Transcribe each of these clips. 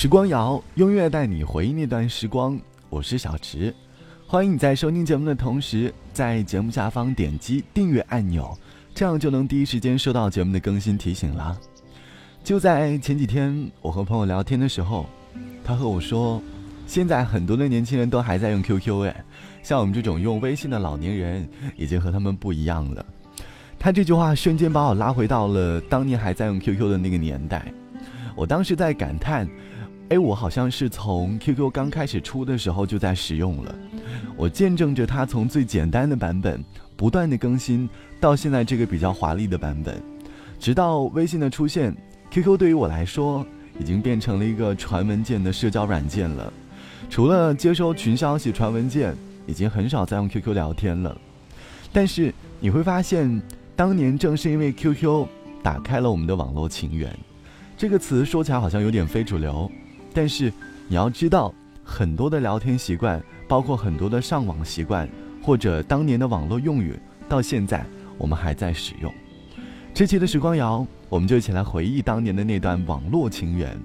时光谣，音乐带你回忆那段时光。我是小池，欢迎你在收听节目的同时，在节目下方点击订阅按钮，这样就能第一时间收到节目的更新提醒啦。就在前几天，我和朋友聊天的时候，他和我说，现在很多的年轻人都还在用 QQ，哎，像我们这种用微信的老年人，已经和他们不一样了。他这句话瞬间把我拉回到了当年还在用 QQ 的那个年代，我当时在感叹，哎，我好像是从 QQ 刚开始出的时候就在使用了，我见证着它从最简单的版本不断的更新到现在这个比较华丽的版本，直到微信的出现，QQ 对于我来说已经变成了一个传文件的社交软件了，除了接收群消息传文件，已经很少再用 QQ 聊天了，但是你会发现。当年正是因为 QQ 打开了我们的网络情缘，这个词说起来好像有点非主流，但是你要知道，很多的聊天习惯，包括很多的上网习惯，或者当年的网络用语，到现在我们还在使用。这期的时光谣，我们就一起来回忆当年的那段网络情缘。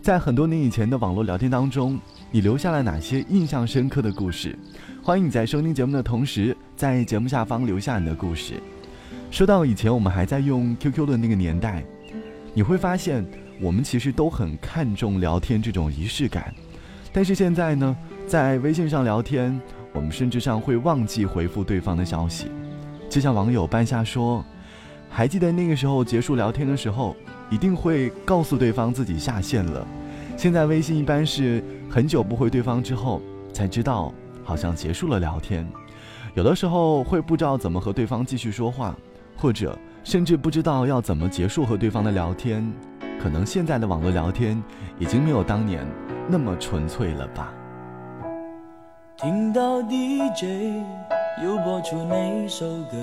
在很多年以前的网络聊天当中，你留下了哪些印象深刻的故事？欢迎你在收听节目的同时，在节目下方留下你的故事。说到以前我们还在用 QQ 的那个年代，你会发现我们其实都很看重聊天这种仪式感。但是现在呢，在微信上聊天，我们甚至上会忘记回复对方的消息。就像网友半夏说：“还记得那个时候结束聊天的时候，一定会告诉对方自己下线了。现在微信一般是很久不回对方之后，才知道好像结束了聊天。有的时候会不知道怎么和对方继续说话。”或者甚至不知道要怎么结束和对方的聊天，可能现在的网络聊天已经没有当年那么纯粹了吧。听到 DJ 又播出那首歌，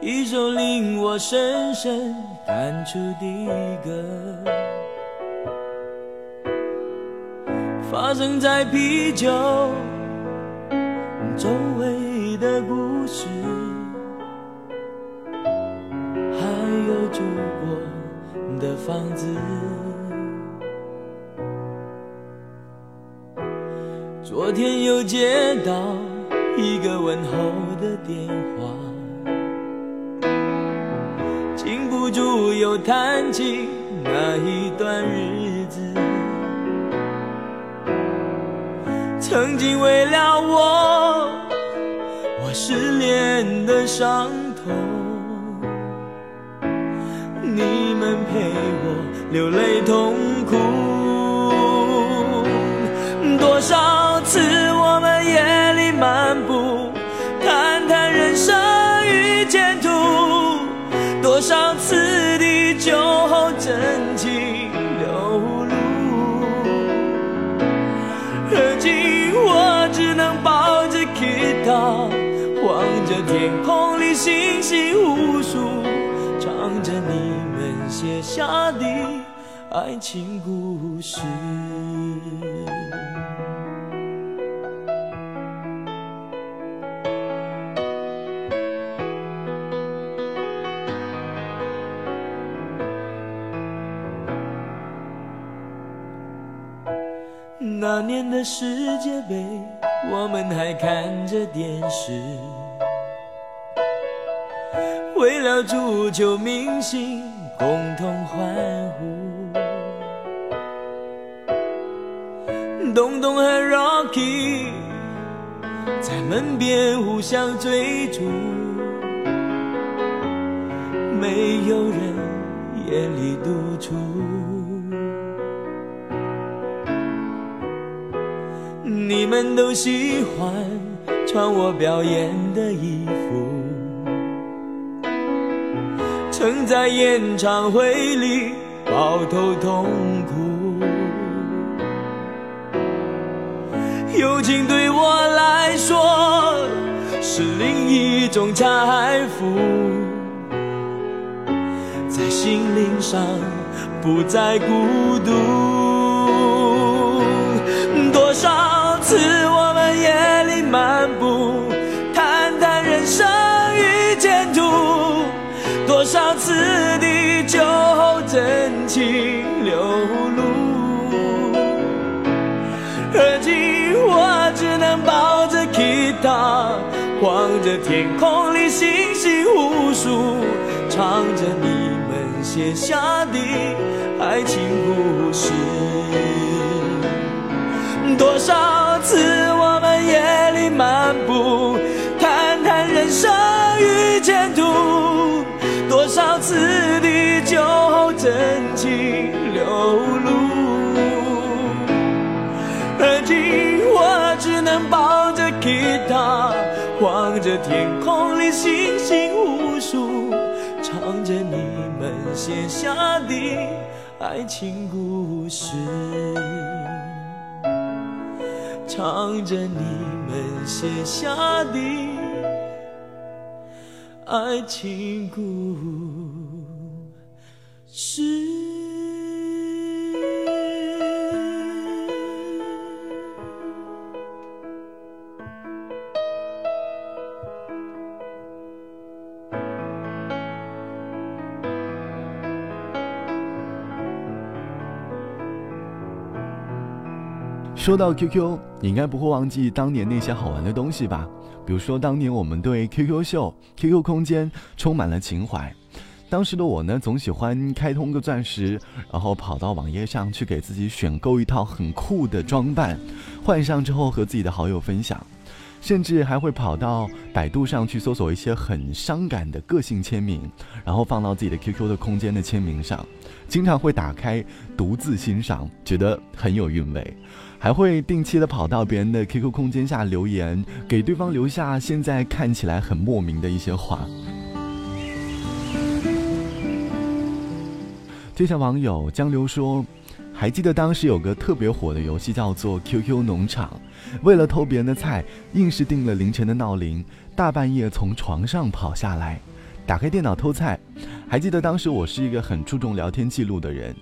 一首令我深深感触的歌，发生在啤酒周围。的故事，住过的房子。昨天又接到一个问候的电话，禁不住又谈起那一段日子，曾经为了我我。失恋的伤痛，你们陪我流泪痛哭，多少次我们夜里漫步，谈谈人生与前途，多少次的酒后真情流露，如今我只能抱着吉他。望着天空里星星无数，写下的爱情故事。那年的世界杯，我们还看着电视。为了足球明星共同欢呼，东东和 Rocky 在门边互相追逐，没有人夜里独处。你们都喜欢穿我表演的衣服。曾在演唱会里抱头痛哭，友情对我来说是另一种财富，在心灵上不再孤独。真。情流露。而今我只能抱着吉他，望着天空里星星无数，唱着你们写下的爱情故事。多少星星无数，唱着你们写下的爱情故事。唱着你们写下的爱情故事。说到 QQ，你应该不会忘记当年那些好玩的东西吧？比如说，当年我们对 QQ 秀、QQ 空间充满了情怀。当时的我呢，总喜欢开通个钻石，然后跑到网页上去给自己选购一套很酷的装扮，换上之后和自己的好友分享，甚至还会跑到百度上去搜索一些很伤感的个性签名，然后放到自己的 QQ 的空间的签名上，经常会打开独自欣赏，觉得很有韵味。还会定期的跑到别人的 QQ 空间下留言，给对方留下现在看起来很莫名的一些话。就像网友江流说，还记得当时有个特别火的游戏叫做 QQ 农场，为了偷别人的菜，硬是定了凌晨的闹铃，大半夜从床上跑下来，打开电脑偷菜。还记得当时我是一个很注重聊天记录的人。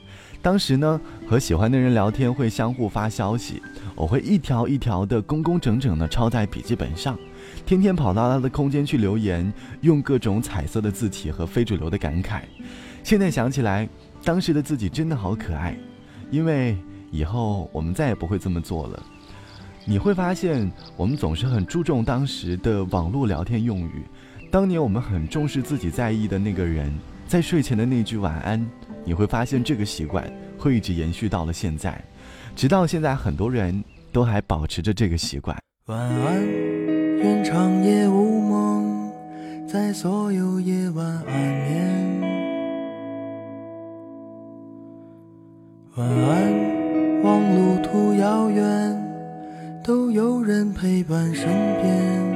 当时呢，和喜欢的人聊天会相互发消息，我会一条一条的工工整整的抄在笔记本上，天天跑到他的空间去留言，用各种彩色的字体和非主流的感慨。现在想起来，当时的自己真的好可爱，因为以后我们再也不会这么做了。你会发现，我们总是很注重当时的网络聊天用语，当年我们很重视自己在意的那个人，在睡前的那句晚安。你会发现这个习惯会一直延续到了现在，直到现在，很多人都还保持着这个习惯。晚安，愿长夜无梦，在所有夜晚安眠。晚安，望路途遥远，都有人陪伴身边。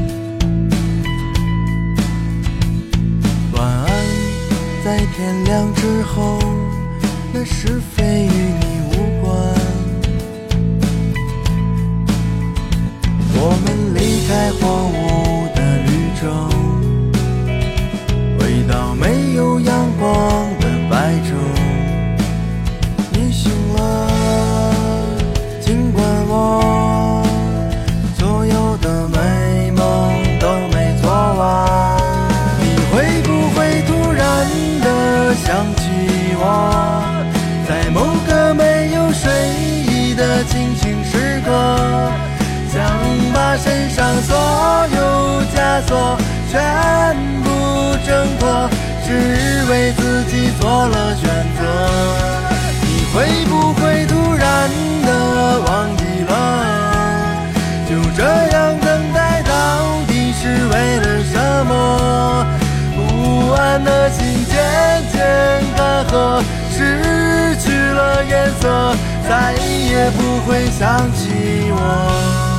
在天亮之后，那是非与你无关。我们离开荒芜再也不会想起我。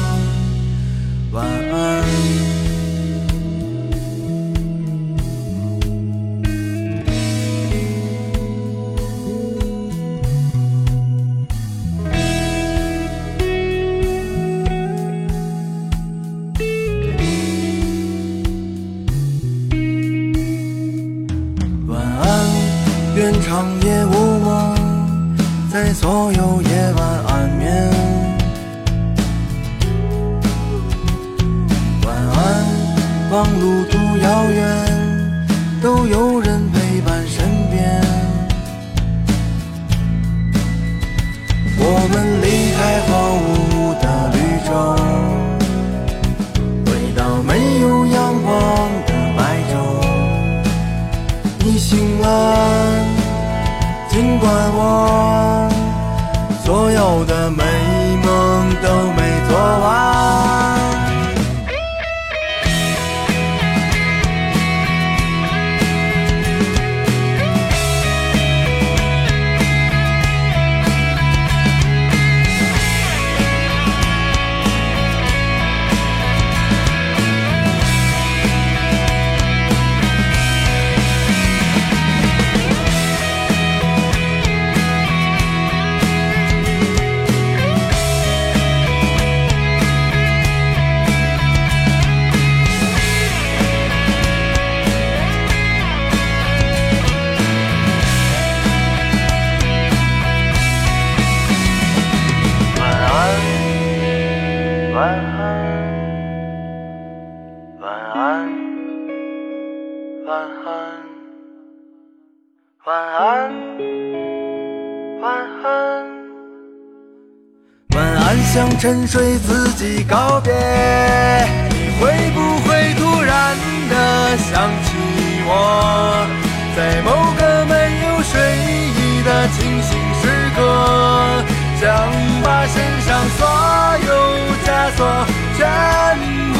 所有夜晚安眠。晚安，望路途遥远，都有人陪伴身边。我们离开荒芜的绿洲，回到没有阳光的白昼。你醒了，尽管我后的美。沉睡自己告别。你会不会突然的想起我，在某个没有睡意的清醒时刻？想把身上所有枷锁全部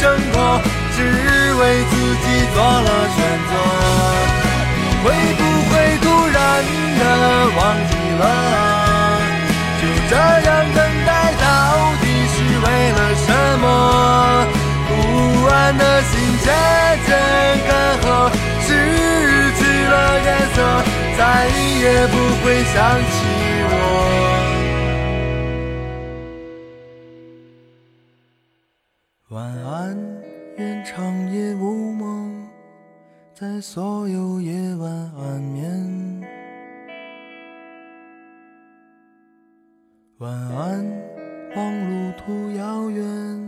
挣脱，只为自己做了选择。你会不会突然的忘记了？么？不安的心渐渐干涸，失去了颜色，再也不会想起我。晚安，愿长夜无梦，在所有夜晚安眠。晚安，望路途遥远，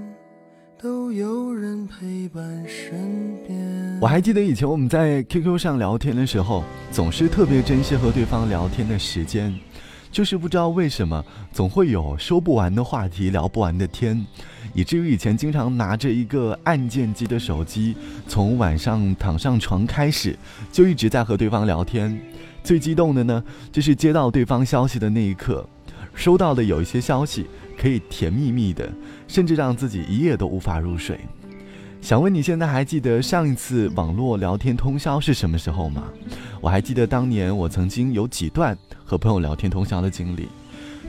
都有人陪伴身边。我还记得以前我们在 QQ 上聊天的时候，总是特别珍惜和对方聊天的时间，就是不知道为什么，总会有说不完的话题，聊不完的天，以至于以前经常拿着一个按键机的手机，从晚上躺上床开始，就一直在和对方聊天。最激动的呢，就是接到对方消息的那一刻，收到的有一些消息可以甜蜜蜜的，甚至让自己一夜都无法入睡。想问你现在还记得上一次网络聊天通宵是什么时候吗？我还记得当年我曾经有几段和朋友聊天通宵的经历，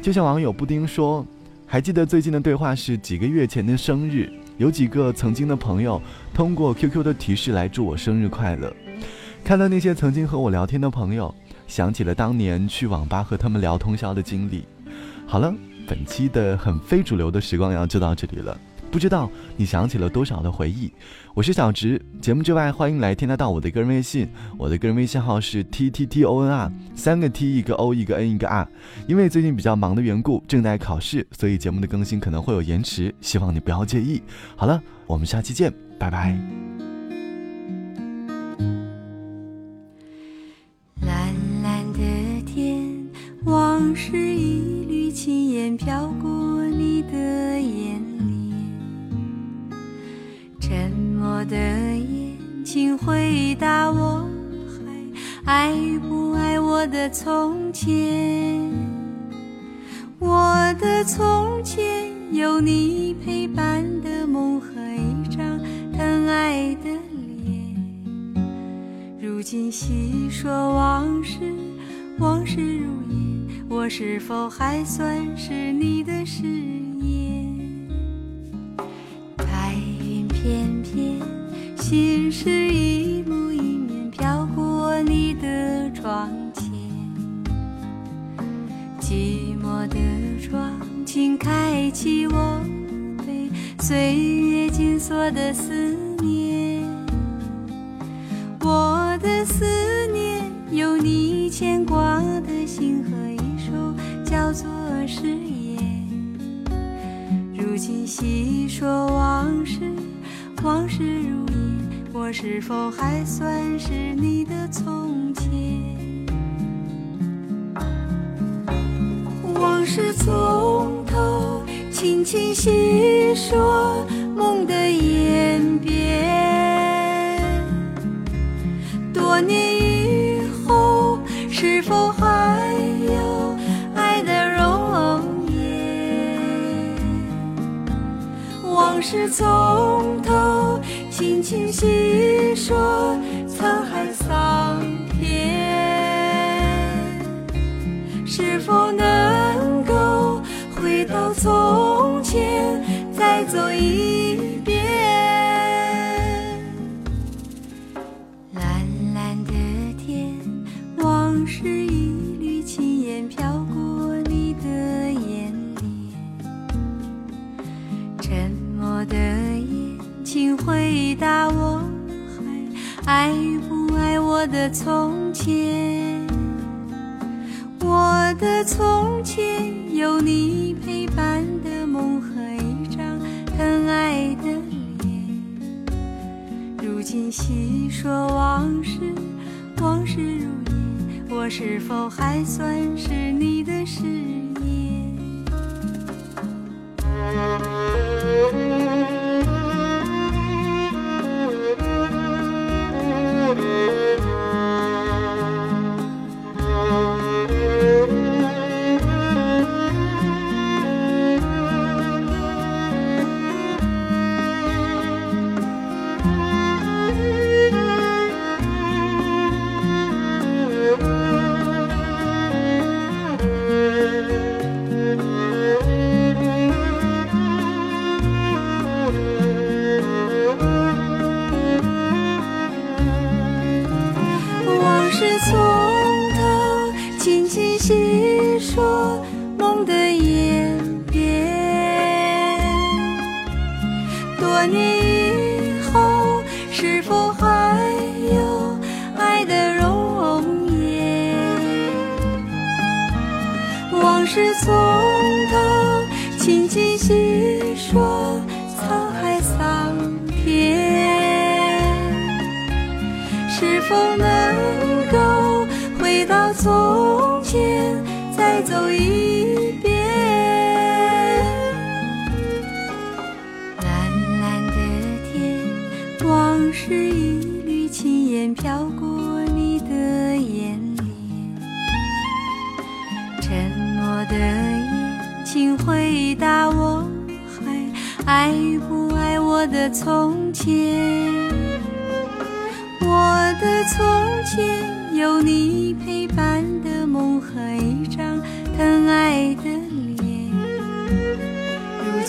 就像网友布丁说，还记得最近的对话是几个月前的生日，有几个曾经的朋友通过 QQ 的提示来祝我生日快乐。看到那些曾经和我聊天的朋友，想起了当年去网吧和他们聊通宵的经历。好了，本期的很非主流的时光谣就到这里了。不知道你想起了多少的回忆？我是小直。节目之外，欢迎来添加到我的个人微信，我的个人微信号是 t t t o n r，三个 t 一个 o 一个 n 一个 r。因为最近比较忙的缘故，正在考试，所以节目的更新可能会有延迟，希望你不要介意。好了，我们下期见，拜拜。蓝蓝的天，往事一轻烟飘过你的眼帘，沉默的眼睛回答我还爱不爱我的从前？我的从前有你陪伴的梦和一张疼爱的脸。如今细说往事，往事如烟，我是否还算是你的誓言？白云片片，心事一幕一面飘过你的窗前。寂寞的窗，请开启我被岁月紧锁的思念细说往事，往事如烟，我是否还算是你的从前？往事从头轻轻细说，梦的演变，多年。是从头，轻轻细说沧海桑田。是否能够回到从前，再走一遍？蓝蓝的天，往事否还算从前，再走一遍？蓝蓝的天，往事一缕轻烟飘过你的眼帘。沉默的眼，请回答我，还爱不爱我的从前？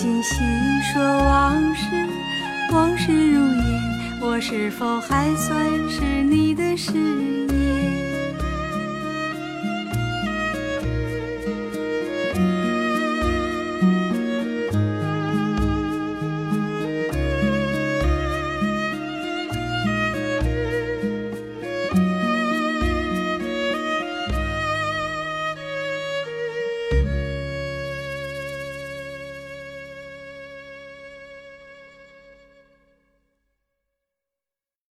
今细说往事，往事如烟，我是否还算是你的誓言？